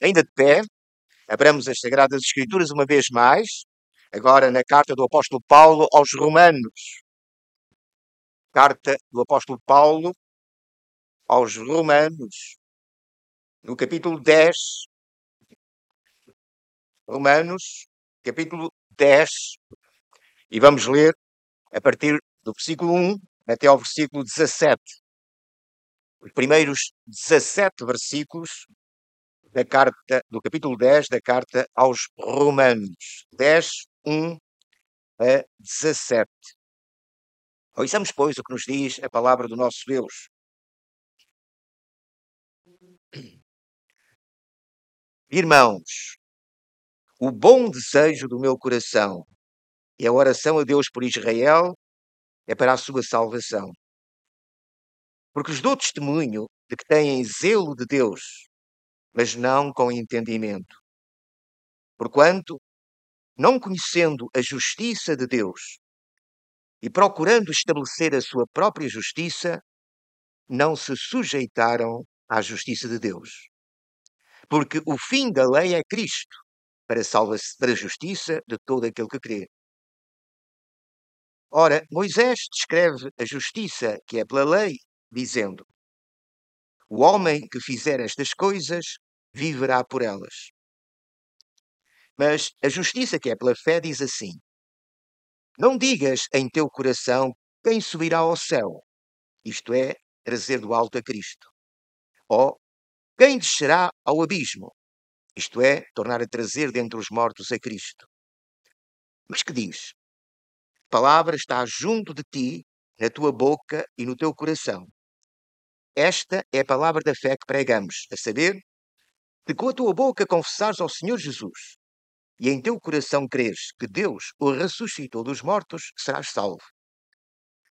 ainda de pé, abramos as Sagradas Escrituras uma vez mais, agora na carta do apóstolo Paulo aos Romanos. Carta do apóstolo Paulo aos Romanos, no capítulo 10. Romanos, capítulo 10, e vamos ler a partir do versículo 1 até ao versículo 17. Os primeiros 17 versículos da carta, do capítulo 10 da carta aos Romanos. 10, 1 a 17. Ouçamos, pois, o que nos diz a palavra do nosso Deus. Irmãos, o bom desejo do meu coração e a oração a Deus por Israel é para a sua salvação. Porque lhes dou testemunho de que têm zelo de Deus, mas não com entendimento. Porquanto, não conhecendo a justiça de Deus e procurando estabelecer a sua própria justiça, não se sujeitaram à justiça de Deus. Porque o fim da lei é Cristo, para, salva para a justiça de todo aquele que crê. Ora, Moisés descreve a justiça que é pela lei, dizendo: O homem que fizer estas coisas viverá por elas. Mas a justiça que é pela fé diz assim: Não digas em teu coração quem subirá ao céu, isto é, trazer do alto a Cristo. Ou quem descerá ao abismo, isto é, tornar a trazer dentre os mortos a Cristo. Mas que diz? palavra está junto de ti, na tua boca e no teu coração. Esta é a palavra da fé que pregamos, a saber, de com a tua boca confessares ao Senhor Jesus e em teu coração creres que Deus o ressuscitou dos mortos, serás salvo.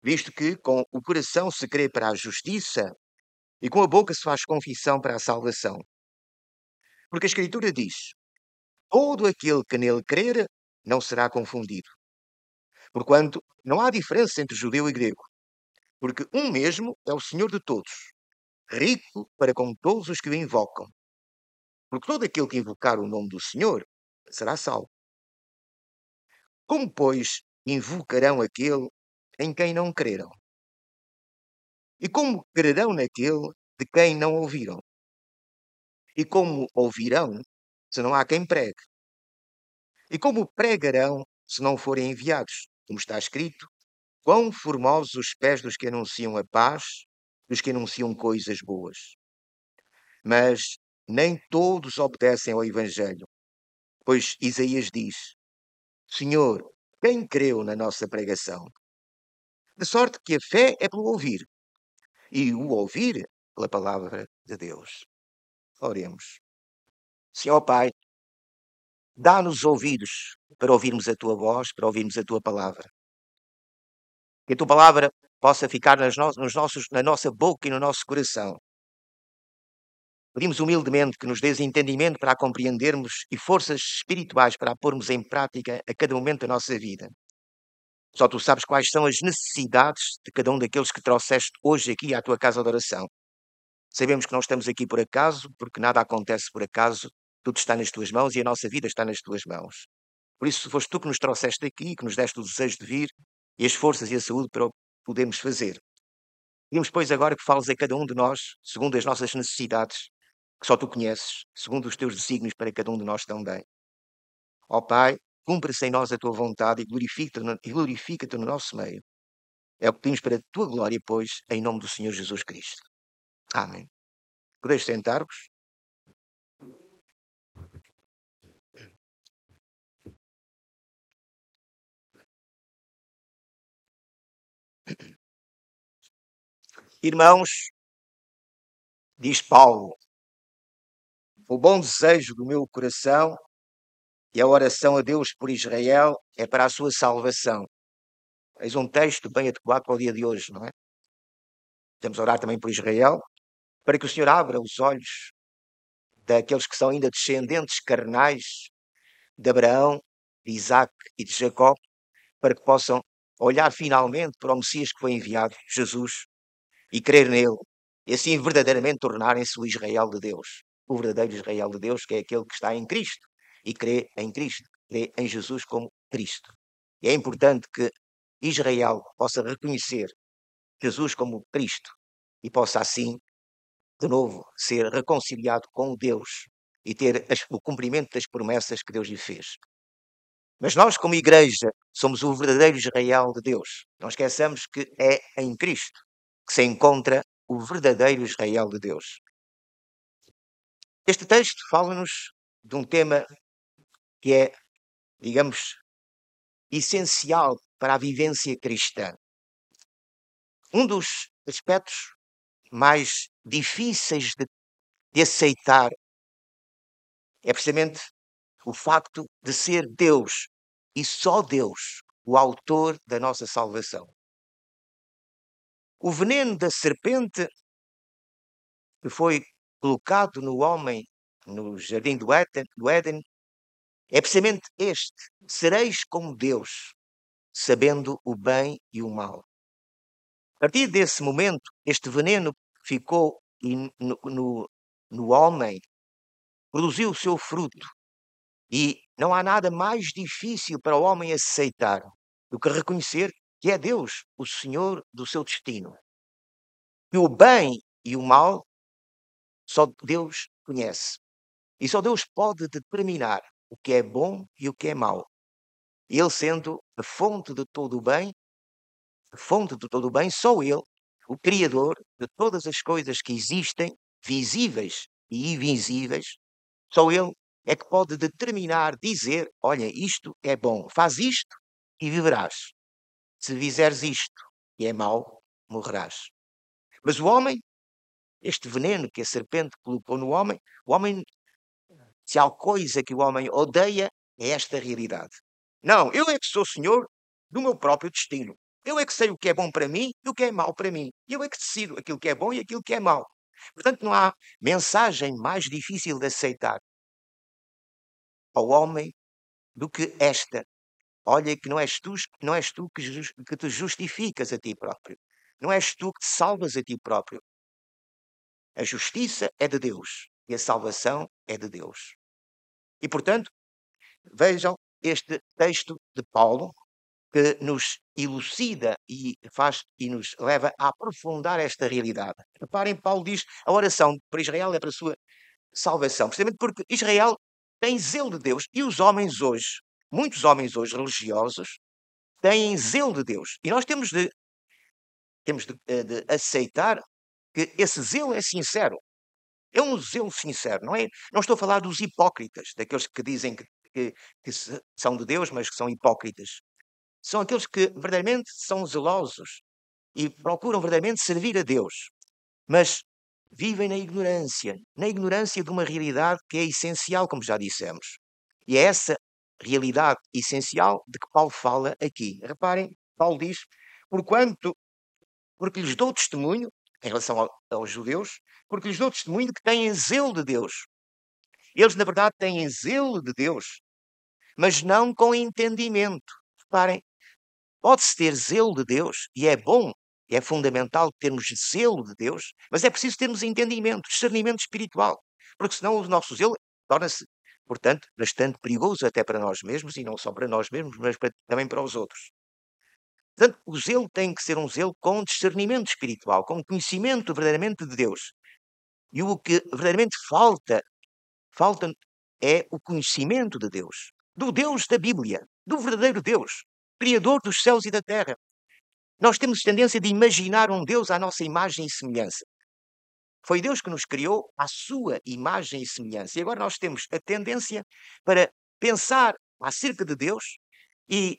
Visto que com o coração se crê para a justiça e com a boca se faz confissão para a salvação. Porque a Escritura diz: Todo aquele que nele crer não será confundido. Porquanto não há diferença entre judeu e grego, porque um mesmo é o Senhor de todos, rico para com todos os que o invocam. Porque todo aquele que invocar o nome do Senhor será salvo. Como, pois, invocarão aquele em quem não creram? E como crerão naquele de quem não ouviram? E como ouvirão se não há quem pregue? E como pregarão se não forem enviados? como está escrito, quão formosos os pés dos que anunciam a paz, dos que anunciam coisas boas. Mas nem todos obedecem ao Evangelho, pois Isaías diz: Senhor, quem creu na nossa pregação? De sorte que a fé é pelo ouvir, e o ouvir pela palavra de Deus. Oremos. Senhor Pai, Dá-nos ouvidos para ouvirmos a tua voz, para ouvirmos a tua palavra. Que a tua palavra possa ficar no nos nossos, na nossa boca e no nosso coração. Pedimos humildemente que nos dês entendimento para a compreendermos e forças espirituais para a pormos em prática a cada momento da nossa vida. Só tu sabes quais são as necessidades de cada um daqueles que trouxeste hoje aqui à tua casa de oração. Sabemos que não estamos aqui por acaso, porque nada acontece por acaso, tudo está nas tuas mãos e a nossa vida está nas tuas mãos. Por isso, foste tu que nos trouxeste aqui, que nos deste o desejo de vir e as forças e a saúde para o podermos fazer. Pedimos, pois, agora que fales a cada um de nós, segundo as nossas necessidades, que só tu conheces, segundo os teus desígnios para cada um de nós também. Ó Pai, cumpra-se em nós a tua vontade e glorifica-te glorifica no nosso meio. É o que pedimos para a tua glória, pois, em nome do Senhor Jesus Cristo. Amém. Podeis sentar-vos. Irmãos, diz Paulo, o bom desejo do meu coração e a oração a Deus por Israel é para a sua salvação. Eis um texto bem adequado para o dia de hoje, não é? A orar também por Israel, para que o Senhor abra os olhos daqueles que são ainda descendentes carnais de Abraão, de Isaac e de Jacó, para que possam olhar finalmente para o Messias que foi enviado, Jesus, e crer nele, e assim verdadeiramente tornarem-se o Israel de Deus. O verdadeiro Israel de Deus, que é aquele que está em Cristo e crê em Cristo, crê em Jesus como Cristo. E é importante que Israel possa reconhecer Jesus como Cristo e possa assim, de novo, ser reconciliado com Deus e ter as, o cumprimento das promessas que Deus lhe fez. Mas nós, como igreja, somos o verdadeiro Israel de Deus. Não esqueçamos que é em Cristo que se encontra o verdadeiro Israel de Deus. Este texto fala-nos de um tema que é, digamos, essencial para a vivência cristã. Um dos aspectos mais difíceis de, de aceitar é precisamente o facto de ser Deus e só Deus o autor da nossa salvação. O veneno da serpente que foi colocado no homem no jardim do Éden, do Éden é precisamente este: sereis como Deus, sabendo o bem e o mal. A partir desse momento, este veneno ficou no, no, no homem, produziu o seu fruto. E não há nada mais difícil para o homem aceitar do que reconhecer que é Deus o Senhor do seu destino. E o bem e o mal só Deus conhece. E só Deus pode determinar o que é bom e o que é mau. Ele sendo a fonte de todo o bem, a fonte de todo o bem, só Ele, o Criador de todas as coisas que existem, visíveis e invisíveis, só Ele é que pode determinar, dizer: olha, isto é bom, faz isto e viverás. Se fizeres isto e é mau, morrerás. Mas o homem, este veneno que a serpente colocou no homem, o homem, se há coisa que o homem odeia, é esta realidade. Não, eu é que sou senhor do meu próprio destino. Eu é que sei o que é bom para mim e o que é mau para mim. Eu é que decido aquilo que é bom e aquilo que é mau. Portanto, não há mensagem mais difícil de aceitar ao homem do que esta. Olha que não és tu, não és tu que, que te justificas a ti próprio. Não és tu que te salvas a ti próprio. A justiça é de Deus e a salvação é de Deus. E, portanto, vejam este texto de Paulo que nos elucida e faz e nos leva a aprofundar esta realidade. Reparem, Paulo diz: a oração para Israel é para a sua salvação, precisamente porque Israel tem zelo de Deus e os homens hoje, muitos homens hoje religiosos, têm zelo de Deus. E nós temos de temos de, eh, de aceitar que esse zelo é sincero. É um zelo sincero, não é? Não estou a falar dos hipócritas, daqueles que dizem que, que, que são de Deus, mas que são hipócritas. São aqueles que verdadeiramente são zelosos e procuram verdadeiramente servir a Deus, mas vivem na ignorância, na ignorância de uma realidade que é essencial, como já dissemos. E é essa realidade essencial de que Paulo fala aqui. Reparem, Paulo diz: Porquanto porque lhes dou testemunho, em relação ao, aos judeus, porque lhes dou testemunho de que têm zelo de Deus. Eles, na verdade, têm zelo de Deus, mas não com entendimento. Reparem, pode-se ter zelo de Deus, e é bom, é fundamental termos zelo de Deus, mas é preciso termos entendimento, discernimento espiritual, porque senão o nosso zelo torna-se, portanto, bastante perigoso até para nós mesmos, e não só para nós mesmos, mas para, também para os outros. Portanto, o zelo tem que ser um zelo com discernimento espiritual, com conhecimento verdadeiramente de Deus. E o que verdadeiramente falta, falta é o conhecimento de Deus, do Deus da Bíblia, do verdadeiro Deus, Criador dos céus e da terra. Nós temos tendência de imaginar um Deus à nossa imagem e semelhança. Foi Deus que nos criou à sua imagem e semelhança. E agora nós temos a tendência para pensar acerca de Deus e,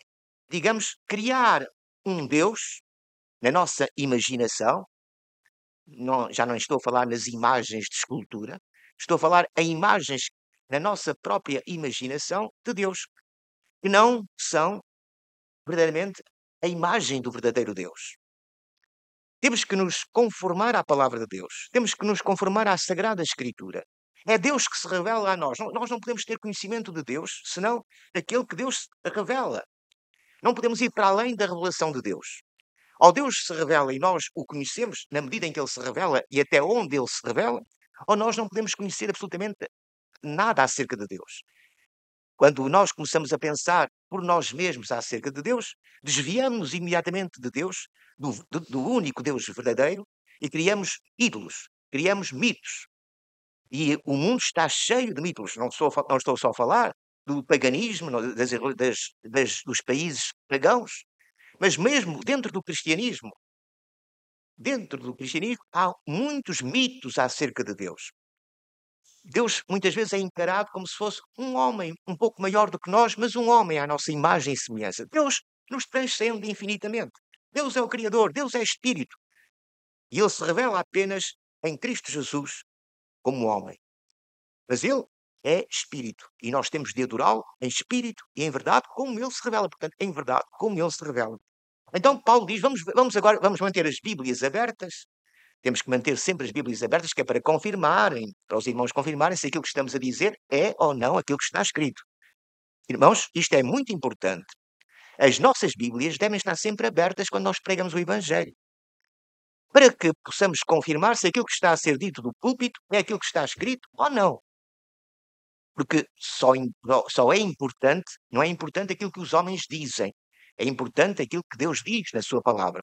digamos, criar um Deus na nossa imaginação. Não, já não estou a falar nas imagens de escultura, estou a falar em imagens na nossa própria imaginação de Deus, que não são verdadeiramente a imagem do verdadeiro Deus. Temos que nos conformar à palavra de Deus, temos que nos conformar à Sagrada Escritura. É Deus que se revela a nós. Nós não podemos ter conhecimento de Deus senão aquele que Deus revela. Não podemos ir para além da revelação de Deus. Ao Deus se revela e nós o conhecemos na medida em que ele se revela e até onde ele se revela, ou nós não podemos conhecer absolutamente nada acerca de Deus. Quando nós começamos a pensar por nós mesmos acerca de Deus, desviamos imediatamente de Deus, do, do, do único Deus verdadeiro, e criamos ídolos, criamos mitos. E o mundo está cheio de mitos. Não, sou, não estou só a falar do paganismo, das, das, das, dos países pagãos, mas mesmo dentro do cristianismo. Dentro do cristianismo há muitos mitos acerca de Deus. Deus muitas vezes é encarado como se fosse um homem um pouco maior do que nós, mas um homem à nossa imagem e semelhança. Deus nos transcende infinitamente. Deus é o Criador, Deus é Espírito. E Ele se revela apenas em Cristo Jesus como homem. Mas Ele é Espírito. E nós temos de adorá-lo em Espírito e em verdade, como Ele se revela. Portanto, em verdade, como Ele se revela. Então Paulo diz, vamos, vamos agora, vamos manter as Bíblias abertas temos que manter sempre as Bíblias abertas, que é para confirmarem, para os irmãos confirmarem se aquilo que estamos a dizer é ou não aquilo que está escrito. Irmãos, isto é muito importante. As nossas Bíblias devem estar sempre abertas quando nós pregamos o Evangelho. Para que possamos confirmar se aquilo que está a ser dito do púlpito é aquilo que está escrito ou não. Porque só, só é importante, não é importante aquilo que os homens dizem, é importante aquilo que Deus diz na Sua palavra.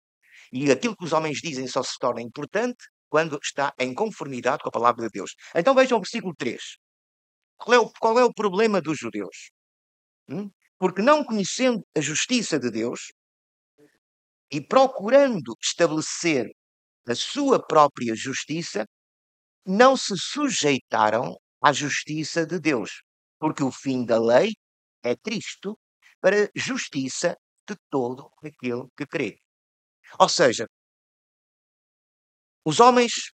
E aquilo que os homens dizem só se torna importante quando está em conformidade com a palavra de Deus. Então vejam o versículo 3. Qual é o, qual é o problema dos judeus? Hum? Porque não conhecendo a justiça de Deus e procurando estabelecer a sua própria justiça, não se sujeitaram à justiça de Deus, porque o fim da lei é Cristo para justiça de todo aquele que crê. Ou seja, os homens,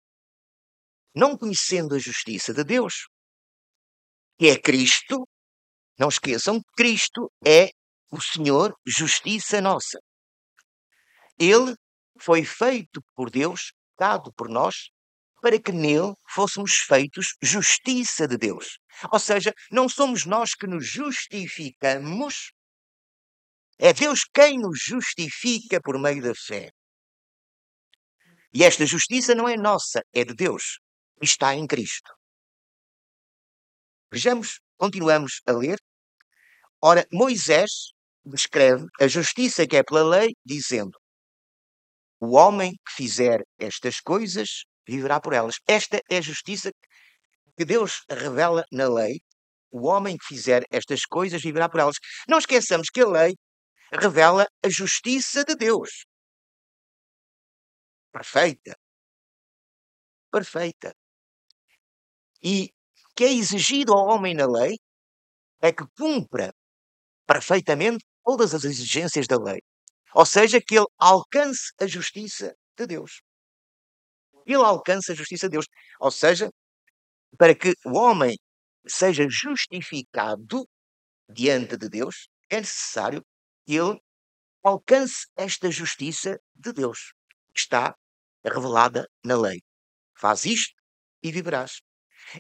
não conhecendo a justiça de Deus, que é Cristo, não esqueçam, Cristo é o Senhor, justiça nossa. Ele foi feito por Deus, dado por nós, para que nele fôssemos feitos justiça de Deus. Ou seja, não somos nós que nos justificamos, é Deus quem nos justifica por meio da fé. E esta justiça não é nossa, é de Deus. Está em Cristo. Vejamos, continuamos a ler. Ora, Moisés descreve a justiça que é pela lei, dizendo: O homem que fizer estas coisas viverá por elas. Esta é a justiça que Deus revela na lei. O homem que fizer estas coisas viverá por elas. Não esqueçamos que a lei revela a justiça de Deus. Perfeita. Perfeita. E que é exigido ao homem na lei é que cumpra perfeitamente todas as exigências da lei. Ou seja, que ele alcance a justiça de Deus. Ele alcança a justiça de Deus. Ou seja, para que o homem seja justificado diante de Deus, é necessário que ele alcance esta justiça de Deus está revelada na lei. Faz isto e viverás.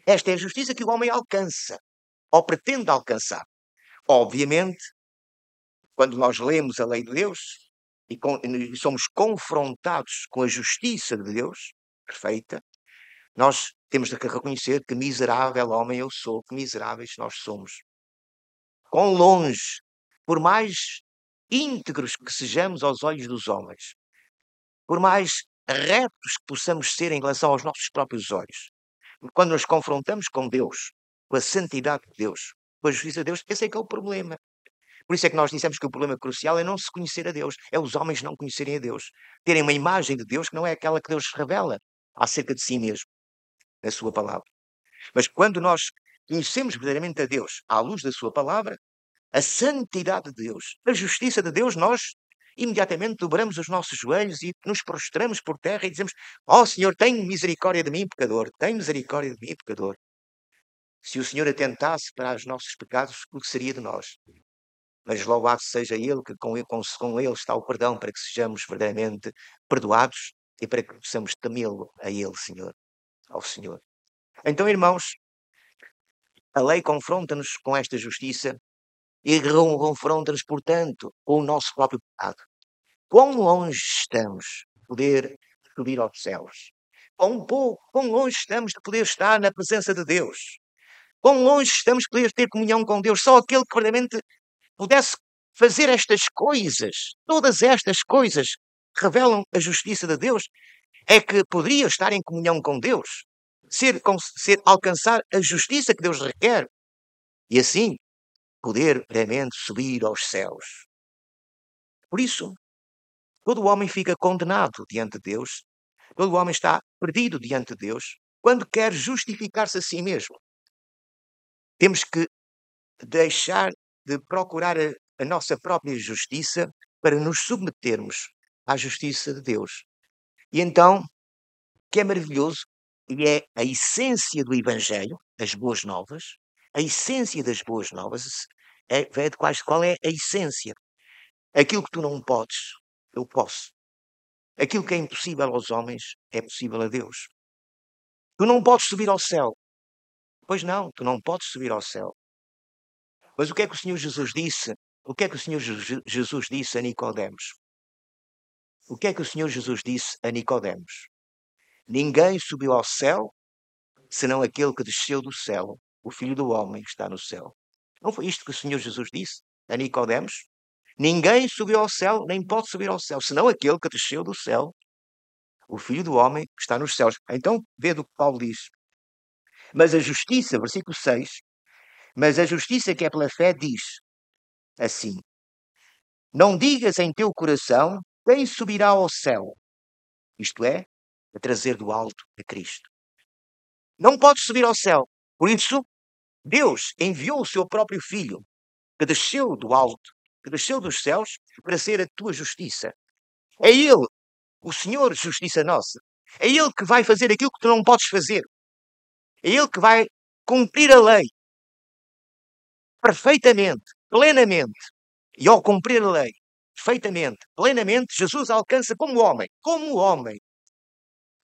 Esta é a justiça que o homem alcança, ou pretende alcançar. Obviamente, quando nós lemos a lei de Deus e, com, e somos confrontados com a justiça de Deus, perfeita, nós temos de reconhecer que miserável homem eu sou, que miseráveis nós somos. Quão longe, por mais íntegros que sejamos aos olhos dos homens, por mais retos que possamos ser em relação aos nossos próprios olhos, quando nos confrontamos com Deus, com a santidade de Deus, com a justiça de Deus, esse é que é o problema. Por isso é que nós dissemos que o problema crucial é não se conhecer a Deus, é os homens não conhecerem a Deus, terem uma imagem de Deus que não é aquela que Deus revela acerca de si mesmo, na Sua palavra. Mas quando nós conhecemos verdadeiramente a Deus à luz da Sua palavra, a santidade de Deus, a justiça de Deus, nós imediatamente dobramos os nossos joelhos e nos prostramos por terra e dizemos: Ó oh, Senhor, tem misericórdia de mim, pecador, tem misericórdia de mim, pecador. Se o Senhor atentasse para os nossos pecados, o que seria de nós? Mas louvado seja Ele, que com, com, com Ele está o perdão, para que sejamos verdadeiramente perdoados e para que possamos temê-lo a Ele, Senhor, ao Senhor. Então, irmãos, a lei confronta-nos com esta justiça e confronta-nos, portanto, com o nosso próprio pecado. Quão longe estamos de poder subir aos céus? Quão pouco, quão longe estamos de poder estar na presença de Deus. Quão longe estamos de poder ter comunhão com Deus. Só aquele que verdadeiramente pudesse fazer estas coisas, todas estas coisas revelam a justiça de Deus, é que poderia estar em comunhão com Deus, ser, ser alcançar a justiça que Deus requer e assim poder realmente subir aos céus. Por isso, todo homem fica condenado diante de Deus, todo homem está perdido diante de Deus quando quer justificar-se a si mesmo. Temos que deixar de procurar a, a nossa própria justiça para nos submetermos à justiça de Deus. E então, que é maravilhoso, e é a essência do Evangelho, as boas novas, a essência das boas novas é, é de quais, qual é a essência. Aquilo que tu não podes, eu posso. Aquilo que é impossível aos homens é possível a Deus. Tu não podes subir ao céu. Pois não, tu não podes subir ao céu. Mas o que é que o Senhor Jesus disse? O que é que o Senhor Jesus disse a Nicodemos? O que é que o Senhor Jesus disse a Nicodemos? Ninguém subiu ao céu senão aquele que desceu do céu, o Filho do Homem que está no céu. Não foi isto que o Senhor Jesus disse a Nicodemos? Ninguém subiu ao céu, nem pode subir ao céu, senão aquele que desceu do céu, o Filho do Homem que está nos céus. Então, vê do que Paulo diz. Mas a justiça, versículo 6, mas a justiça que é pela fé diz assim: Não digas em teu coração, quem subirá ao céu? Isto é, a trazer do alto a Cristo. Não podes subir ao céu. Por isso, Deus enviou o seu próprio Filho, que desceu do alto, que desceu dos céus, para ser a tua justiça. É Ele, o Senhor, justiça nossa. É Ele que vai fazer aquilo que tu não podes fazer. É Ele que vai cumprir a lei perfeitamente, plenamente. E ao cumprir a lei, perfeitamente, plenamente, Jesus alcança como homem, como homem.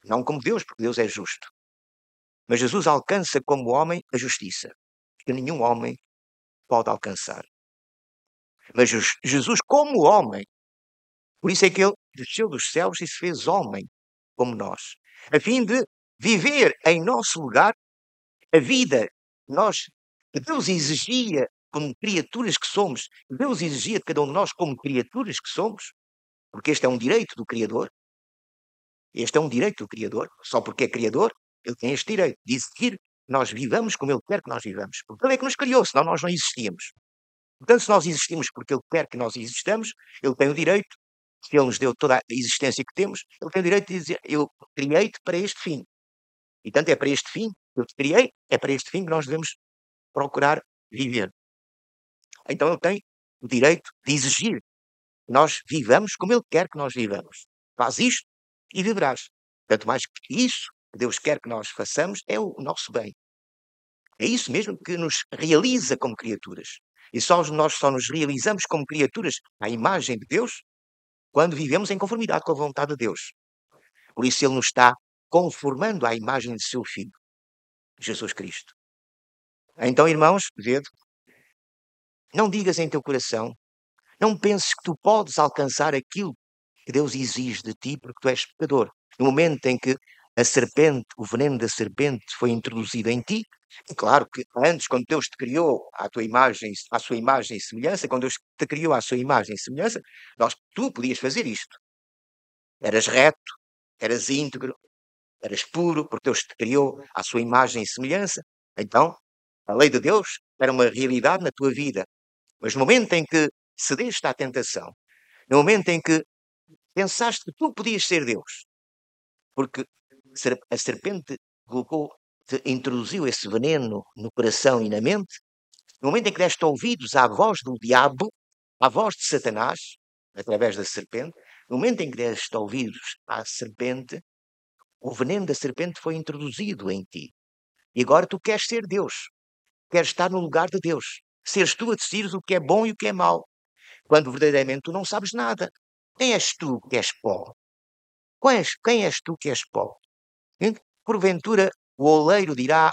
Não como Deus, porque Deus é justo. Mas Jesus alcança como homem a justiça, que nenhum homem pode alcançar. Mas Jesus, como homem, por isso é que ele desceu dos céus e se fez homem, como nós, a fim de viver em nosso lugar a vida que nós, que Deus exigia como criaturas que somos, Deus exigia de cada um de nós como criaturas que somos, porque este é um direito do Criador. Este é um direito do Criador. Só porque é Criador, ele tem este direito de exigir que nós vivamos como ele quer que nós vivamos. Porque ele é que nos criou, senão nós não existíamos. Portanto, se nós existimos porque ele quer que nós existamos, ele tem o direito, se ele nos deu toda a existência que temos, ele tem o direito de dizer: Eu criei-te para este fim. E tanto é para este fim que eu te criei, é para este fim que nós devemos procurar viver. Então ele tem o direito de exigir que nós vivamos como ele quer que nós vivamos. Faz isto e viverás. Tanto mais que isso que Deus quer que nós façamos é o nosso bem. É isso mesmo que nos realiza como criaturas. E só nós só nos realizamos como criaturas à imagem de Deus quando vivemos em conformidade com a vontade de Deus. Por isso ele nos está conformando à imagem de seu Filho, Jesus Cristo. Então, irmãos, vede, não digas em teu coração, não penses que tu podes alcançar aquilo que Deus exige de ti porque tu és pecador. No momento em que a serpente, o veneno da serpente foi introduzido em ti, e claro que antes, quando Deus te criou à tua imagem, à sua imagem e semelhança, quando Deus te criou à sua imagem e semelhança, nós, tu podias fazer isto. Eras reto, eras íntegro, eras puro, porque Deus te criou à sua imagem e semelhança. Então, a lei de Deus era uma realidade na tua vida. Mas no momento em que cedeste à tentação, no momento em que pensaste que tu podias ser Deus, porque a serpente colocou, introduziu esse veneno no coração e na mente, no momento em que deste ouvidos à voz do diabo, à voz de Satanás, através da serpente, no momento em que deste ouvidos à serpente, o veneno da serpente foi introduzido em ti. E agora tu queres ser Deus. Queres estar no lugar de Deus. Seres tu a decidir o que é bom e o que é mau. Quando verdadeiramente tu não sabes nada. Quem és tu que és pó? Quem és, quem és tu que és pó? Porventura o oleiro dirá,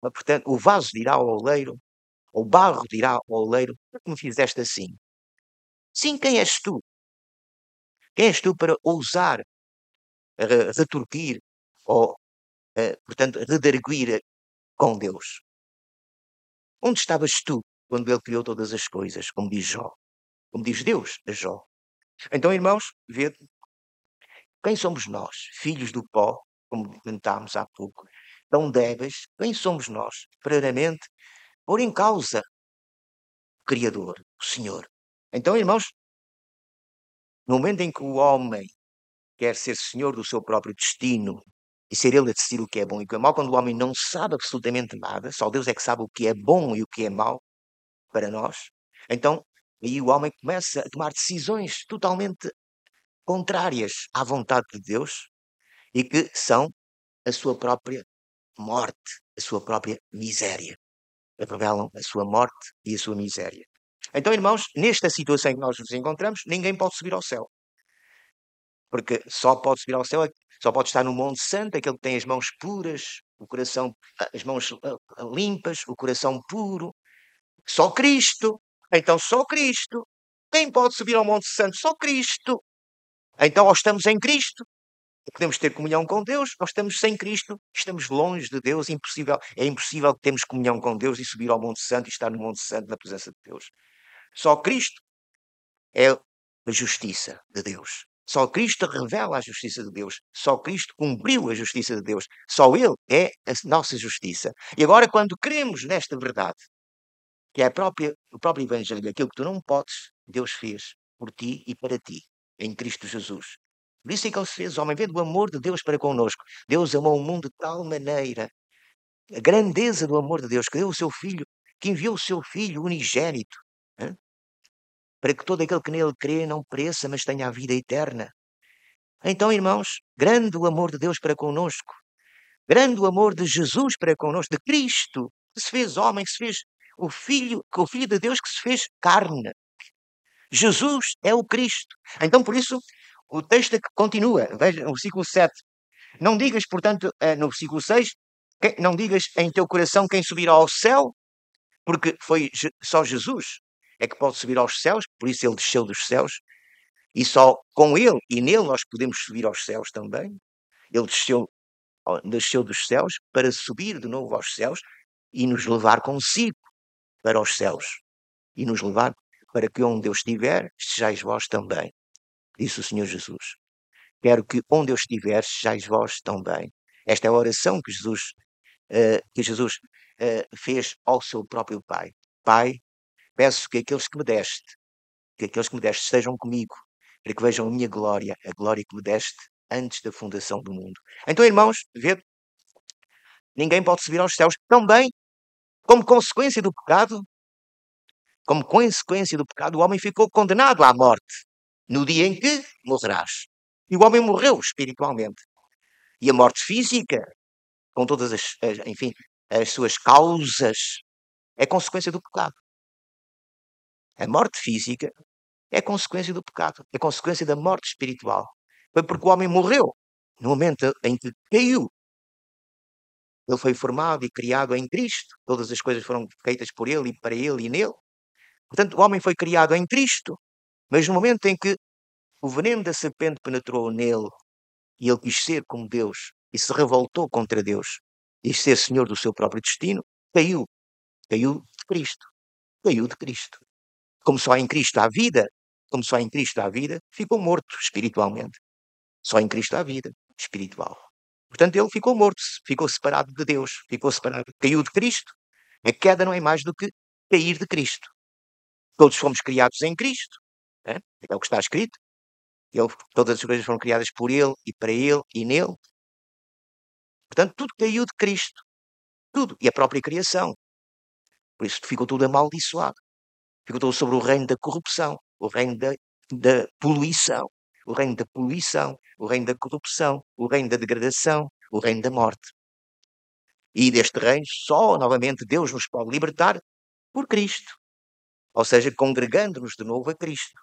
portanto, o vaso dirá ao oleiro, o barro dirá ao oleiro, por que me fizeste assim? Sim, quem és tu? Quem és tu para ousar retorquir ou, uh, portanto, redarguir com Deus. Onde estavas tu quando Ele criou todas as coisas, como diz Jó? Como diz Deus a Jó. Então, irmãos, vê quem somos nós, filhos do pó, como cantámos há pouco, tão débeis, quem somos nós, primeiramente, pôr em causa o Criador, o Senhor. Então, irmãos, no momento em que o homem quer ser senhor do seu próprio destino e ser ele a decidir o que é bom e o que é mau, quando o homem não sabe absolutamente nada, só Deus é que sabe o que é bom e o que é mau para nós, então aí o homem começa a tomar decisões totalmente contrárias à vontade de Deus e que são a sua própria morte, a sua própria miséria. Revelam a sua morte e a sua miséria. Então, irmãos, nesta situação em que nós nos encontramos, ninguém pode subir ao céu. Porque só pode subir ao céu, só pode estar no Monte Santo aquele que tem as mãos puras, o coração, as mãos ah, limpas, o coração puro. Só Cristo. Então, só Cristo. Quem pode subir ao Monte Santo? Só Cristo. Então, ou estamos em Cristo, podemos ter comunhão com Deus, ou estamos sem Cristo, estamos longe de Deus, impossível, é impossível que temos comunhão com Deus e subir ao Monte Santo e estar no Monte Santo na presença de Deus. Só Cristo é a justiça de Deus. Só Cristo revela a justiça de Deus. Só Cristo cumpriu a justiça de Deus. Só Ele é a nossa justiça. E agora, quando cremos nesta verdade, que é própria, o próprio Evangelho, aquilo que tu não podes, Deus fez por ti e para ti, em Cristo Jesus. Por isso é que ele se fez homem, vendo o amor de Deus para connosco. Deus amou o mundo de tal maneira, a grandeza do amor de Deus, que deu o seu Filho, que enviou o seu Filho unigênito, hein? para que todo aquele que nele crê não pereça, mas tenha a vida eterna. Então, irmãos, grande o amor de Deus para conosco, grande o amor de Jesus para conosco, de Cristo, que se fez homem, que se fez o Filho, que o Filho de Deus que se fez carne. Jesus é o Cristo. Então, por isso, o texto é continua, veja, no versículo 7. Não digas, portanto, eh, no versículo 6, não digas em teu coração quem subirá ao céu, porque foi só Jesus é que pode subir aos céus, por isso ele desceu dos céus, e só com ele e nele nós podemos subir aos céus também. Ele desceu, desceu dos céus para subir de novo aos céus e nos levar consigo para os céus e nos levar para que onde Deus estiver, estejais vós também. Disse o Senhor Jesus. Quero que onde eu estiver, sejais vós também. Esta é a oração que Jesus, uh, que Jesus uh, fez ao seu próprio Pai. Pai, peço que aqueles que me deste, que aqueles que me deste estejam comigo, para que vejam a minha glória, a glória que me deste antes da fundação do mundo. Então, irmãos, vê, ninguém pode subir aos céus também, como consequência do pecado, como consequência do pecado, o homem ficou condenado à morte no dia em que morrerás. E o homem morreu espiritualmente. E a morte física, com todas as, as enfim, as suas causas, é consequência do pecado. A morte física é consequência do pecado, é consequência da morte espiritual. Foi porque o homem morreu no momento em que caiu. Ele foi formado e criado em Cristo. Todas as coisas foram feitas por ele e para ele e nele. Portanto, o homem foi criado em Cristo. Mas no momento em que o veneno da serpente penetrou nele e ele quis ser como Deus e se revoltou contra Deus e ser senhor do seu próprio destino, caiu. Caiu de Cristo. Caiu de Cristo. Como só em Cristo há vida, como só em Cristo há vida, ficou morto espiritualmente. Só em Cristo há vida espiritual. Portanto, ele ficou morto, ficou separado de Deus, ficou separado, caiu de Cristo. A queda não é mais do que cair de Cristo. Todos fomos criados em Cristo. É, é o que está escrito. Ele, todas as coisas foram criadas por Ele e para Ele e nele. Portanto, tudo caiu de Cristo. Tudo. E a própria criação. Por isso ficou tudo amaldiçoado. Ficou tudo sobre o reino da corrupção, o reino da, da poluição, o reino da poluição, o reino da corrupção, o reino da degradação, o reino da morte. E deste reino, só novamente Deus nos pode libertar por Cristo. Ou seja, congregando-nos de novo a Cristo.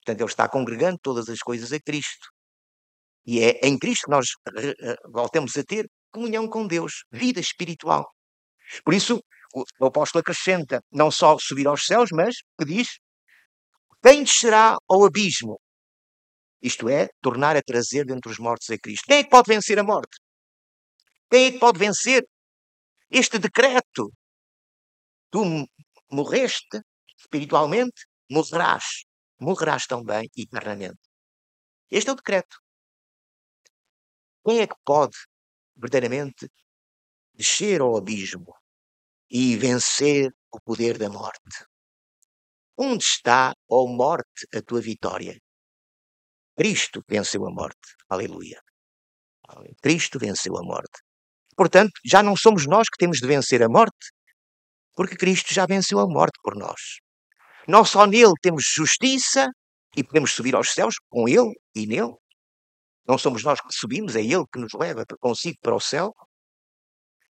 Portanto, Ele está congregando todas as coisas a Cristo. E é em Cristo que nós eh, voltamos a ter comunhão com Deus, vida espiritual. Por isso, o apóstolo acrescenta não só subir aos céus, mas que diz: quem descerá ao abismo? Isto é, tornar a trazer dentre os mortos a Cristo. Quem é que pode vencer a morte? Quem é que pode vencer este decreto? Tu morreste espiritualmente, morrerás. Morrerás também eternamente. Este é o decreto. Quem é que pode verdadeiramente descer ao abismo e vencer o poder da morte? Onde está, ó morte, a tua vitória? Cristo venceu a morte. Aleluia. Cristo venceu a morte. Portanto, já não somos nós que temos de vencer a morte, porque Cristo já venceu a morte por nós. Nós só nele temos justiça e podemos subir aos céus com ele e nele. Não somos nós que subimos, é ele que nos leva consigo para o céu.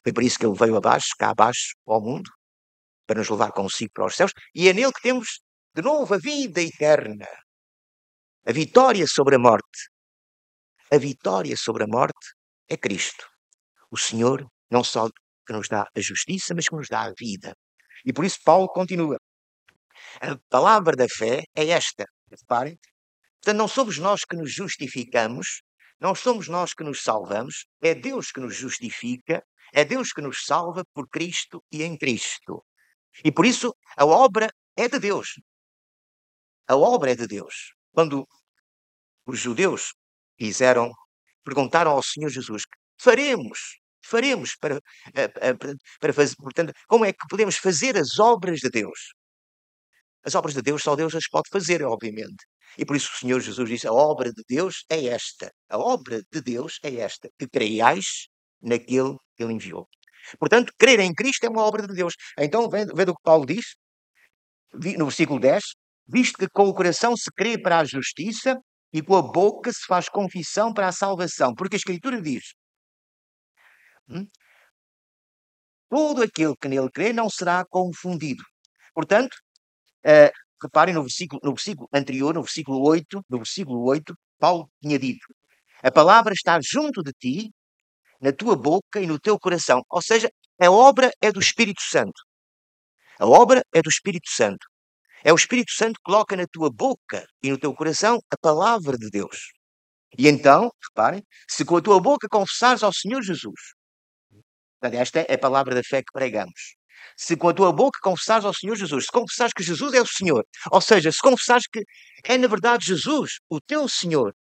Foi por isso que ele veio abaixo, cá abaixo, ao mundo, para nos levar consigo para os céus. E é nele que temos de novo a vida eterna, a vitória sobre a morte. A vitória sobre a morte é Cristo. O Senhor não só que nos dá a justiça, mas que nos dá a vida. E por isso Paulo continua. A palavra da fé é esta. Reparem. Portanto, não somos nós que nos justificamos, não somos nós que nos salvamos, é Deus que nos justifica, é Deus que nos salva por Cristo e em Cristo. E por isso a obra é de Deus. A obra é de Deus. Quando os judeus fizeram, perguntaram ao Senhor Jesus: faremos, faremos para, eh, eh, para fazer, portanto, como é que podemos fazer as obras de Deus? As obras de Deus só Deus as pode fazer, obviamente. E por isso o Senhor Jesus disse: a obra de Deus é esta. A obra de Deus é esta, que creiais naquele que ele enviou. Portanto, crer em Cristo é uma obra de Deus. Então, vê, vê do que Paulo diz, no versículo 10, visto que com o coração se crê para a justiça e com a boca se faz confissão para a salvação. Porque a Escritura diz: hum, todo aquele que nele crê não será confundido. Portanto, uh, reparem no versículo, no versículo anterior, no versículo 8, no versículo 8, Paulo tinha dito: A palavra está junto de ti, na tua boca e no teu coração. Ou seja, a obra é do Espírito Santo. A obra é do Espírito Santo. É o Espírito Santo que coloca na tua boca e no teu coração a palavra de Deus. E então, reparem, se com a tua boca confessares ao Senhor Jesus, esta é a palavra da fé que pregamos. Se com a tua boca confessares ao Senhor Jesus, se confessares que Jesus é o Senhor, ou seja, se confessares que é na verdade Jesus, o teu Senhor,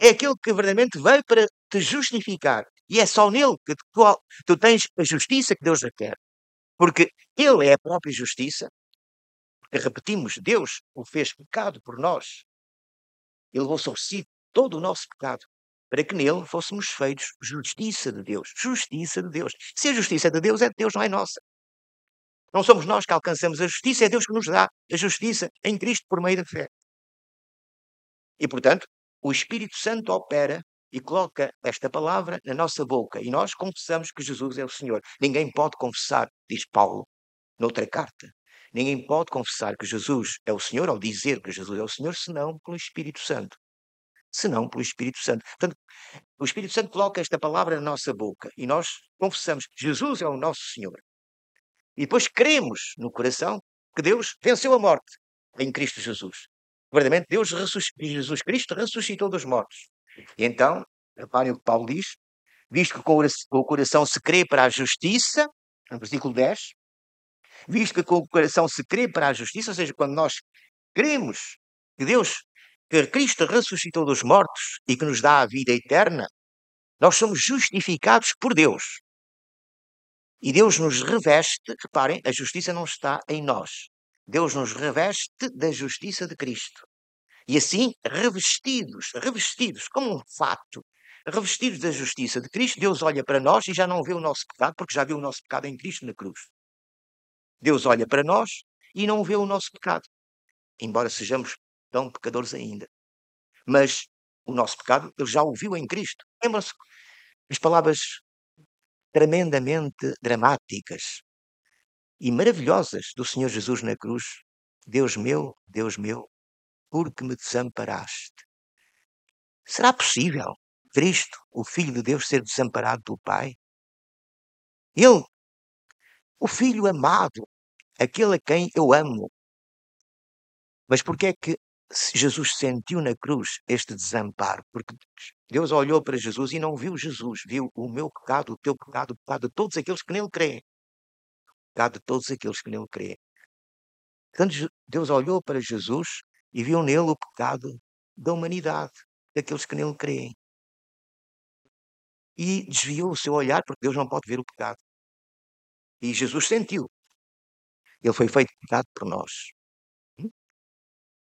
é aquele que verdadeiramente veio para te justificar, e é só nele que tu, tu tens a justiça que Deus requer. Porque Ele é a própria justiça. Porque, repetimos, Deus o fez pecado por nós. Ele levou sobre si todo o nosso pecado. Para que nele fôssemos feitos justiça de Deus. Justiça de Deus. Se a justiça é de Deus, é de Deus, não é nossa. Não somos nós que alcançamos a justiça, é Deus que nos dá a justiça em Cristo por meio da fé. E, portanto, o Espírito Santo opera e coloca esta palavra na nossa boca e nós confessamos que Jesus é o Senhor. Ninguém pode confessar, diz Paulo, noutra carta. Ninguém pode confessar que Jesus é o Senhor ou dizer que Jesus é o Senhor senão pelo Espírito Santo. Senão pelo Espírito Santo. Portanto, o Espírito Santo coloca esta palavra na nossa boca e nós confessamos Jesus é o nosso Senhor. E depois cremos no coração que Deus venceu a morte em Cristo Jesus. Verdadeiramente, Deus Jesus Cristo ressuscitou dos mortos. E então, reparem o que Paulo diz: visto que com o coração se crê para a justiça, no versículo 10, visto que com o coração se crê para a justiça, ou seja, quando nós cremos que Deus, que Cristo ressuscitou dos mortos e que nos dá a vida eterna, nós somos justificados por Deus. E Deus nos reveste, reparem, a justiça não está em nós. Deus nos reveste da justiça de Cristo. E assim, revestidos, revestidos como um fato, revestidos da justiça de Cristo, Deus olha para nós e já não vê o nosso pecado, porque já viu o nosso pecado em Cristo na cruz. Deus olha para nós e não vê o nosso pecado, embora sejamos tão pecadores ainda. Mas o nosso pecado, ele já o viu em Cristo. Lembram-se as palavras tremendamente dramáticas e maravilhosas do Senhor Jesus na cruz. Deus meu, Deus meu, por que me desamparaste? Será possível Cristo, o Filho de Deus, ser desamparado do Pai? Ele, o Filho amado, aquele a quem eu amo. Mas por que é que Jesus sentiu na cruz este desamparo? Porque Deus olhou para Jesus e não viu Jesus, viu o meu pecado, o teu pecado, o pecado de todos aqueles que nele creem. O pecado de todos aqueles que nele creem. Portanto, Deus olhou para Jesus e viu nele o pecado da humanidade, daqueles que nele creem. E desviou o seu olhar, porque Deus não pode ver o pecado. E Jesus sentiu. Ele foi feito pecado por nós. Hum?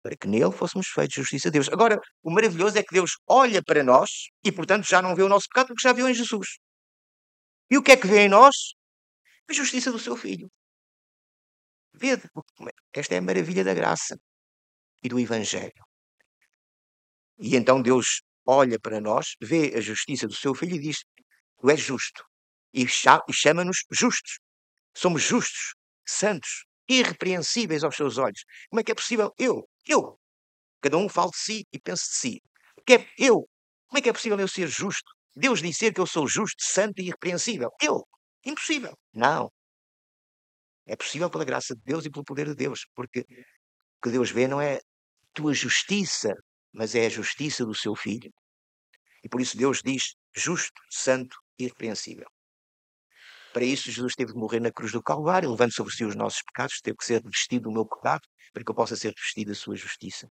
Para que nele fôssemos feitos justiça de Deus. Agora, o maravilhoso é que Deus olha para nós e, portanto, já não vê o nosso pecado porque já viu em Jesus. E o que é que vê em nós? A justiça do seu Filho. Vede, esta é a maravilha da graça e do Evangelho. E então Deus olha para nós, vê a justiça do seu Filho e diz: Tu és justo. E chama-nos justos. Somos justos, santos, irrepreensíveis aos seus olhos. Como é que é possível? Eu, eu. Cada um fala de si e pense de si. Que é eu. Como é que é possível eu ser justo? Deus dizer que eu sou justo, santo e irrepreensível. Eu. Impossível. Não. É possível pela graça de Deus e pelo poder de Deus, porque o que Deus vê não é tua justiça, mas é a justiça do seu filho. E por isso Deus diz justo, santo e irrepreensível. Para isso, Jesus teve de morrer na cruz do Calvário, levando sobre si os nossos pecados, teve que ser vestido do meu pecado, para que eu possa ser vestido da sua justiça.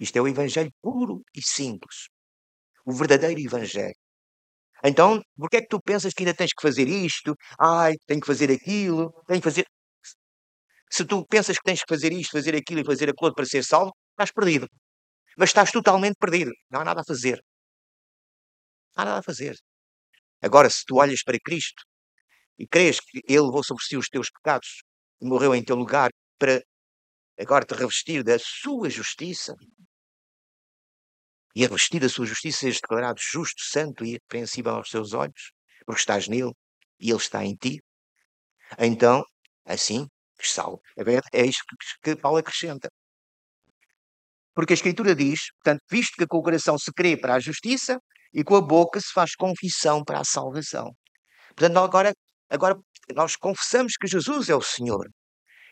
Isto é o Evangelho puro e simples. O verdadeiro Evangelho. Então, por que é que tu pensas que ainda tens que fazer isto? Ai, tenho que fazer aquilo, tenho que fazer. Se tu pensas que tens que fazer isto, fazer aquilo e fazer aquilo para ser salvo, estás perdido. Mas estás totalmente perdido. Não há nada a fazer. Não há nada a fazer. Agora, se tu olhas para Cristo e crês que Ele levou sobre si os teus pecados e morreu em teu lugar para agora te revestir da sua justiça, e a revestir da sua justiça seres declarado justo, santo e irrepreensível aos seus olhos, porque estás nele e ele está em ti, então, assim, salvo. É isto que Paulo acrescenta. Porque a Escritura diz, portanto, visto que com o coração se crê para a justiça e com a boca se faz confissão para a salvação. Portanto, agora, agora nós confessamos que Jesus é o Senhor.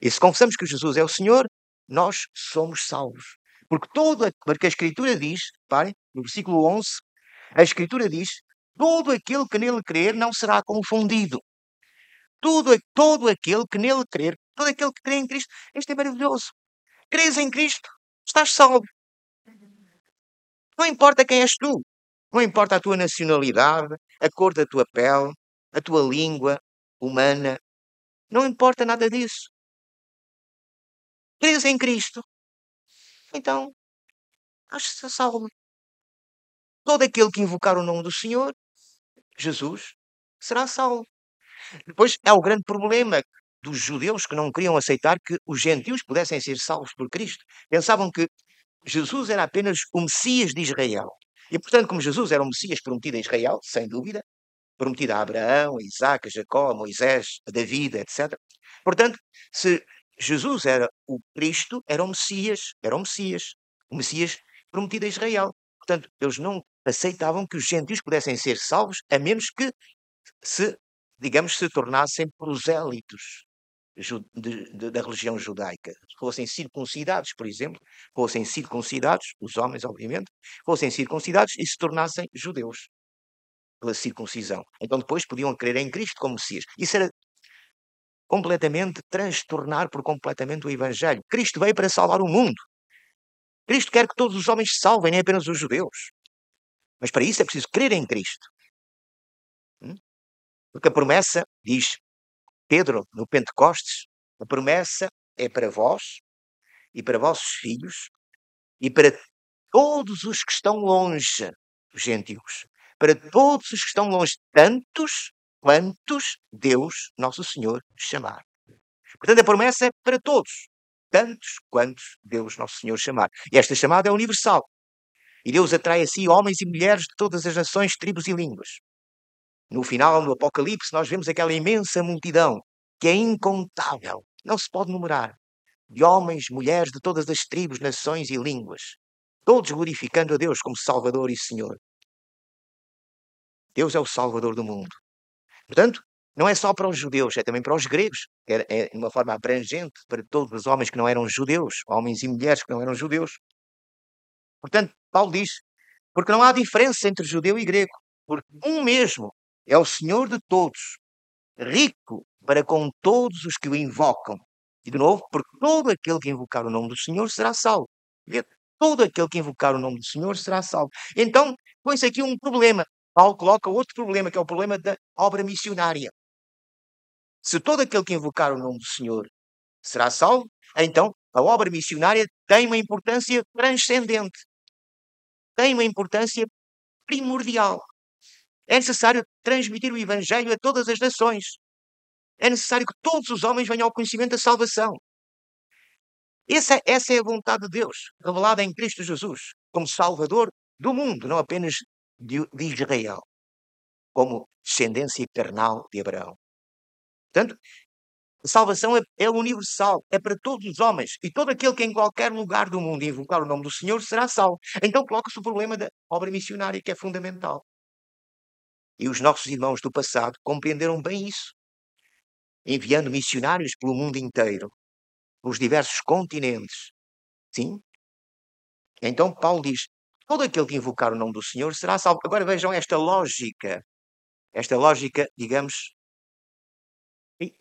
E se confessamos que Jesus é o Senhor, nós somos salvos. Porque toda, porque a Escritura diz, parem, no versículo 11, a Escritura diz: todo aquele que nele crer não será confundido. Todo, todo aquele que nele crer, todo aquele que crê em Cristo, este é maravilhoso. Crês em Cristo, estás salvo. Não importa quem és tu, não importa a tua nacionalidade, a cor da tua pele, a tua língua humana, não importa nada disso. Crês em Cristo, então acho-se salvo. Todo aquele que invocar o nome do Senhor, Jesus, será salvo. Depois há o grande problema dos judeus que não queriam aceitar que os gentios pudessem ser salvos por Cristo. Pensavam que Jesus era apenas o Messias de Israel. E, portanto, como Jesus era o Messias prometido a Israel, sem dúvida, prometido a Abraão, a Isaac, a Jacó, a Moisés, a David, etc. Portanto, se Jesus era o Cristo, era o Messias, era o Messias, o Messias prometido a Israel. Portanto, eles não aceitavam que os gentios pudessem ser salvos, a menos que se, digamos, se tornassem prosélitos da religião judaica. Fossem circuncidados, por exemplo, fossem circuncidados, os homens, obviamente, fossem circuncidados e se tornassem judeus pela circuncisão. Então depois podiam crer em Cristo como Messias. Isso era completamente transtornar por completamente o Evangelho. Cristo veio para salvar o mundo. Cristo quer que todos os homens se salvem, nem apenas os judeus. Mas para isso é preciso crer em Cristo. Hum? Porque a promessa, diz Pedro no Pentecostes, a promessa é para vós e para vossos filhos e para todos os que estão longe, os gentios, para todos os que estão longe, tantos quantos Deus, nosso Senhor, chamar. Portanto, a promessa é para todos, tantos quantos Deus, nosso Senhor, chamar. E esta chamada é universal. E Deus atrai a si homens e mulheres de todas as nações, tribos e línguas. No final, no Apocalipse, nós vemos aquela imensa multidão que é incontável, não se pode numerar, de homens, mulheres de todas as tribos, nações e línguas, todos glorificando a Deus como Salvador e Senhor. Deus é o Salvador do mundo. Portanto, não é só para os judeus, é também para os gregos. É, de uma forma abrangente para todos os homens que não eram judeus, homens e mulheres que não eram judeus. Portanto, Paulo diz: Porque não há diferença entre judeu e grego. Porque um mesmo é o Senhor de todos, rico para com todos os que o invocam. E de novo, porque todo aquele que invocar o nome do Senhor será salvo. Todo aquele que invocar o nome do Senhor será salvo. Então, põe-se aqui um problema. Paulo coloca outro problema, que é o problema da obra missionária. Se todo aquele que invocar o nome do Senhor será salvo, então a obra missionária tem uma importância transcendente. Tem uma importância primordial. É necessário transmitir o Evangelho a todas as nações. É necessário que todos os homens venham ao conhecimento da salvação. Essa, essa é a vontade de Deus, revelada em Cristo Jesus, como Salvador do mundo, não apenas de, de Israel, como descendência eternal de Abraão. Portanto, a salvação é, é, universal, é para todos os homens. E todo aquele que em qualquer lugar do mundo invocar o nome do Senhor será salvo. Então coloca-se o problema da obra missionária, que é fundamental. E os nossos irmãos do passado compreenderam bem isso, enviando missionários pelo mundo inteiro, pelos diversos continentes. Sim? Então Paulo diz: todo aquele que invocar o nome do Senhor será salvo. Agora vejam esta lógica, esta lógica, digamos,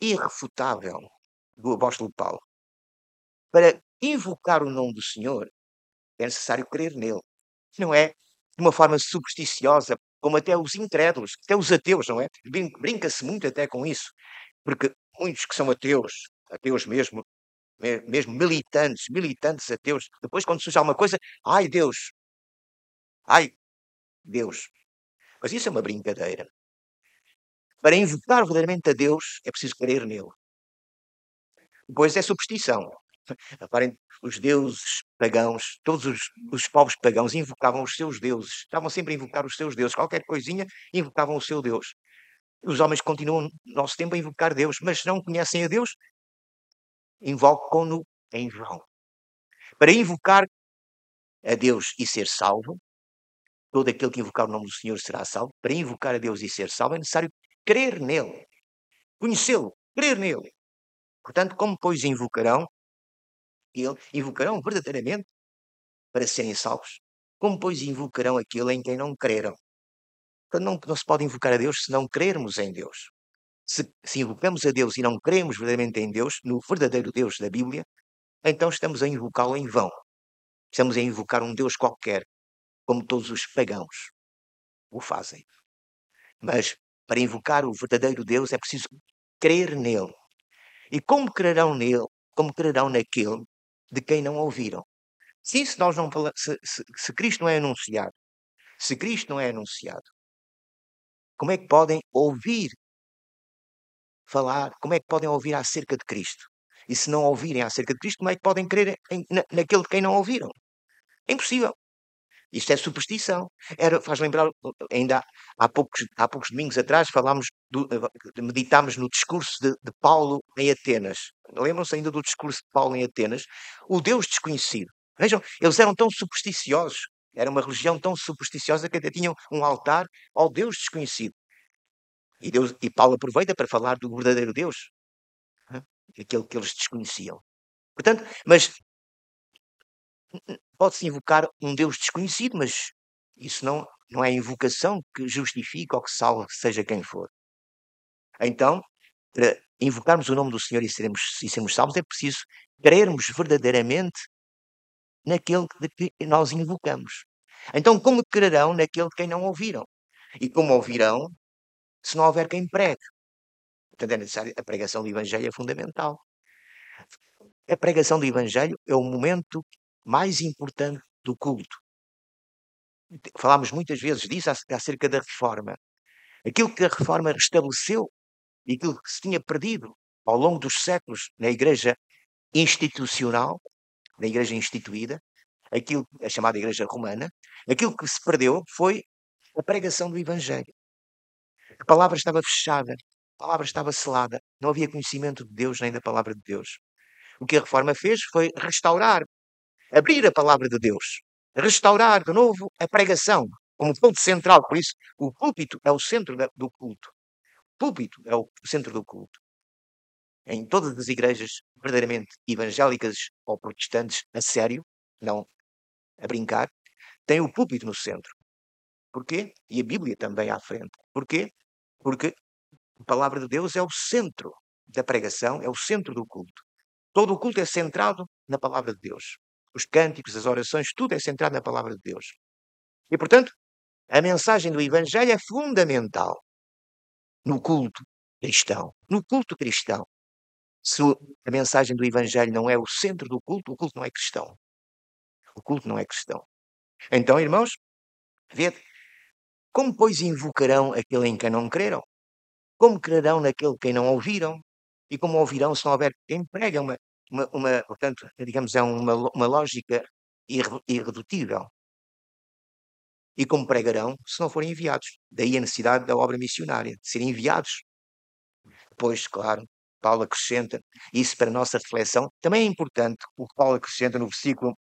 irrefutável do apóstolo Paulo. Para invocar o nome do Senhor, é necessário crer nele. Não é de uma forma supersticiosa, como até os incrédulos, até os ateus, não é? Brinca-se muito até com isso, porque muitos que são ateus, ateus mesmo, mesmo militantes, militantes ateus, depois quando surge alguma coisa, ai Deus, ai Deus. Mas isso é uma brincadeira. Para invocar verdadeiramente a Deus é preciso crer nele. Depois é superstição. Reparem, os deuses pagãos, todos os, os povos pagãos invocavam os seus deuses, estavam sempre a invocar os seus deuses, qualquer coisinha, invocavam o seu Deus. Os homens continuam no nosso tempo a invocar Deus, mas se não conhecem a Deus, invocam-no em vão. Para invocar a Deus e ser salvo, todo aquele que invocar o nome do Senhor será salvo. Para invocar a Deus e ser salvo é necessário crer nele, conhecê-lo, crer nele. Portanto, como pois invocarão ele, invocarão verdadeiramente para serem salvos. Como, pois, invocarão aquele em quem não creram? Portanto, não, não se pode invocar a Deus se não crermos em Deus. Se, se invocamos a Deus e não cremos verdadeiramente em Deus, no verdadeiro Deus da Bíblia, então estamos a invocá-lo em vão. Estamos a invocar um Deus qualquer, como todos os pagãos o fazem. Mas para invocar o verdadeiro Deus é preciso crer nele. E como crerão nele, como crerão naquele de quem não ouviram. Sim, se nós não se, se, se Cristo não é anunciado, se Cristo não é anunciado, como é que podem ouvir falar, como é que podem ouvir acerca de Cristo? E se não ouvirem acerca de Cristo, como é que podem crer em, na, naquele de quem não ouviram? É impossível. Isto é superstição. Era, faz lembrar, ainda há poucos, há poucos domingos atrás, falámos, do, meditámos no discurso de, de Paulo em Atenas. Lembram-se ainda do discurso de Paulo em Atenas? O Deus desconhecido. Vejam, eles eram tão supersticiosos. Era uma religião tão supersticiosa que até tinham um altar ao Deus desconhecido. E, Deus, e Paulo aproveita para falar do verdadeiro Deus, aquele que eles desconheciam. Portanto, mas pode-se invocar um Deus desconhecido, mas isso não, não é invocação que justifica ou que salve, seja quem for. Então, para invocarmos o nome do Senhor e sermos, e sermos salvos, é preciso crermos verdadeiramente naquele de que nós invocamos. Então, como crerão naquele de quem não ouviram? E como ouvirão se não houver quem pregue? Portanto, é necessário, a pregação do Evangelho é fundamental. A pregação do Evangelho é o momento mais importante do culto. Falámos muitas vezes disso acerca da reforma. Aquilo que a reforma restabeleceu e aquilo que se tinha perdido ao longo dos séculos na igreja institucional, na igreja instituída, aquilo a chamada igreja romana, aquilo que se perdeu foi a pregação do evangelho. A palavra estava fechada, a palavra estava selada, não havia conhecimento de Deus nem da palavra de Deus. O que a reforma fez foi restaurar abrir a palavra de Deus, restaurar de novo a pregação como ponto central. Por isso, o púlpito é o centro do culto. O púlpito é o centro do culto. Em todas as igrejas verdadeiramente evangélicas ou protestantes, a sério, não a brincar, tem o púlpito no centro. Porquê? E a Bíblia também à frente. Porquê? Porque a palavra de Deus é o centro da pregação, é o centro do culto. Todo o culto é centrado na palavra de Deus. Os cânticos, as orações, tudo é centrado na palavra de Deus. E, portanto, a mensagem do Evangelho é fundamental no culto cristão. No culto cristão. Se a mensagem do Evangelho não é o centro do culto, o culto não é cristão. O culto não é cristão. Então, irmãos, vede, como, pois, invocarão aquele em quem não creram? Como crerão naquele quem não ouviram? E como ouvirão se não houver quem prega? Uma, uma, uma portanto, digamos, é uma, uma lógica irredutível. E como pregarão se não forem enviados? Daí a necessidade da obra missionária, de serem enviados. Depois, claro, Paulo acrescenta, isso para a nossa reflexão, também é importante o que Paulo acrescenta no versículo,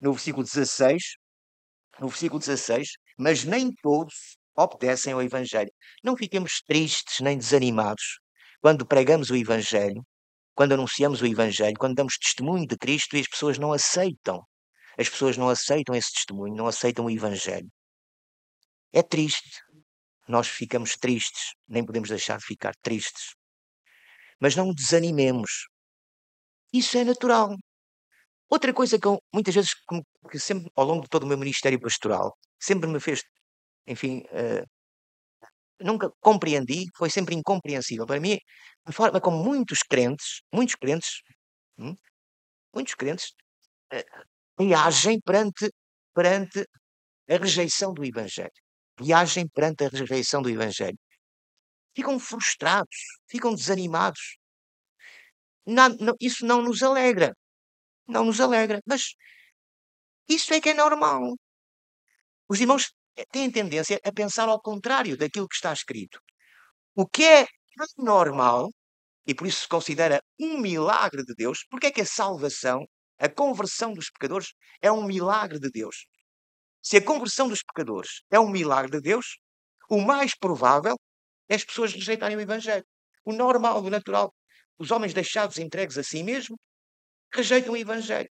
no versículo 16, no versículo 16, mas nem todos obedecem ao Evangelho. Não fiquemos tristes nem desanimados quando pregamos o Evangelho, quando anunciamos o Evangelho, quando damos testemunho de Cristo e as pessoas não aceitam. As pessoas não aceitam esse testemunho, não aceitam o Evangelho. É triste. Nós ficamos tristes, nem podemos deixar de ficar tristes. Mas não desanimemos. Isso é natural. Outra coisa que eu, muitas vezes, que sempre ao longo de todo o meu ministério pastoral, sempre me fez, enfim, uh, nunca compreendi, foi sempre incompreensível para mim, a forma como muitos crentes, muitos crentes, hum, muitos crentes, uh, reagem perante, perante a rejeição do Evangelho viagem perante a rejeição do Evangelho. Ficam frustrados, ficam desanimados. Não, não, isso não nos alegra. Não nos alegra. Mas isso é que é normal. Os irmãos têm tendência a pensar ao contrário daquilo que está escrito. O que é normal, e por isso se considera um milagre de Deus, porque é que a salvação, a conversão dos pecadores, é um milagre de Deus? Se a conversão dos pecadores é um milagre de Deus, o mais provável é as pessoas rejeitarem o Evangelho. O normal, o natural. Os homens deixados entregues a si mesmo rejeitam o Evangelho.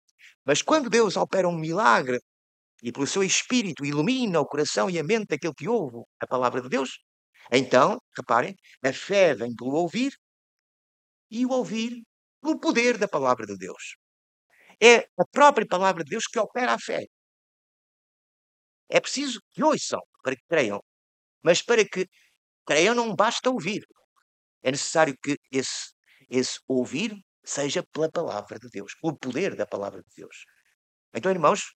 Mas quando Deus opera um milagre e pelo seu Espírito ilumina o coração e a mente daquele que ouve a palavra de Deus, então, reparem, a fé vem pelo ouvir e o ouvir pelo poder da palavra de Deus. É a própria palavra de Deus que opera a fé. É preciso que ouçam para que creiam. Mas para que creiam não basta ouvir. É necessário que esse, esse ouvir seja pela palavra de Deus, pelo poder da palavra de Deus. Então, irmãos,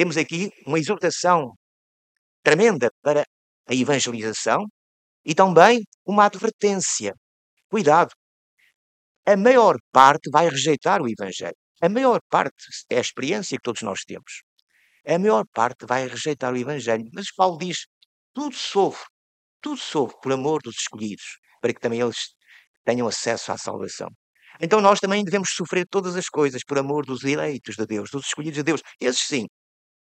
temos aqui uma exortação tremenda para a evangelização e também uma advertência. Cuidado. A maior parte vai rejeitar o Evangelho. A maior parte é a experiência que todos nós temos a maior parte vai rejeitar o Evangelho. Mas Paulo diz: tudo sofre, tudo sofre por amor dos escolhidos, para que também eles tenham acesso à salvação. Então nós também devemos sofrer todas as coisas por amor dos eleitos de Deus, dos escolhidos de Deus. Esses sim,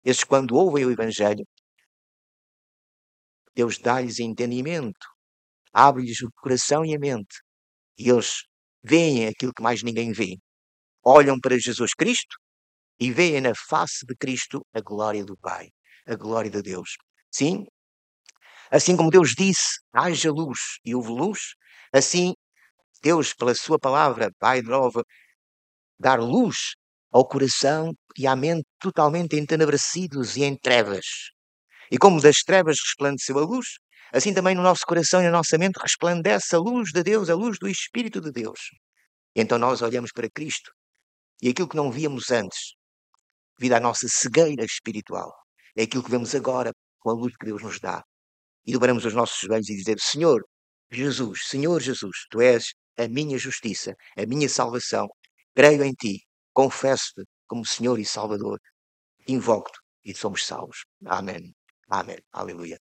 esses quando ouvem o Evangelho, Deus dá-lhes entendimento, abre-lhes o coração e a mente, e eles veem aquilo que mais ninguém vê. Olham para Jesus Cristo e veem na face de Cristo a glória do Pai, a glória de Deus. Sim, assim como Deus disse, haja luz e houve luz, assim Deus, pela sua palavra, vai novo dar luz ao coração e à mente totalmente entenebrecidos e em trevas. E como das trevas resplandeceu a luz, assim também no nosso coração e na nossa mente resplandece a luz de Deus, a luz do Espírito de Deus. E então nós olhamos para Cristo e aquilo que não víamos antes, devido à nossa cegueira espiritual. É aquilo que vemos agora com a luz que Deus nos dá. E dobramos os nossos joelhos e dizer: Senhor Jesus, Senhor Jesus, Tu és a minha justiça, a minha salvação. Creio em Ti, confesso-te como Senhor e Salvador. Invoco-te e somos salvos. Amém. Amém. Aleluia.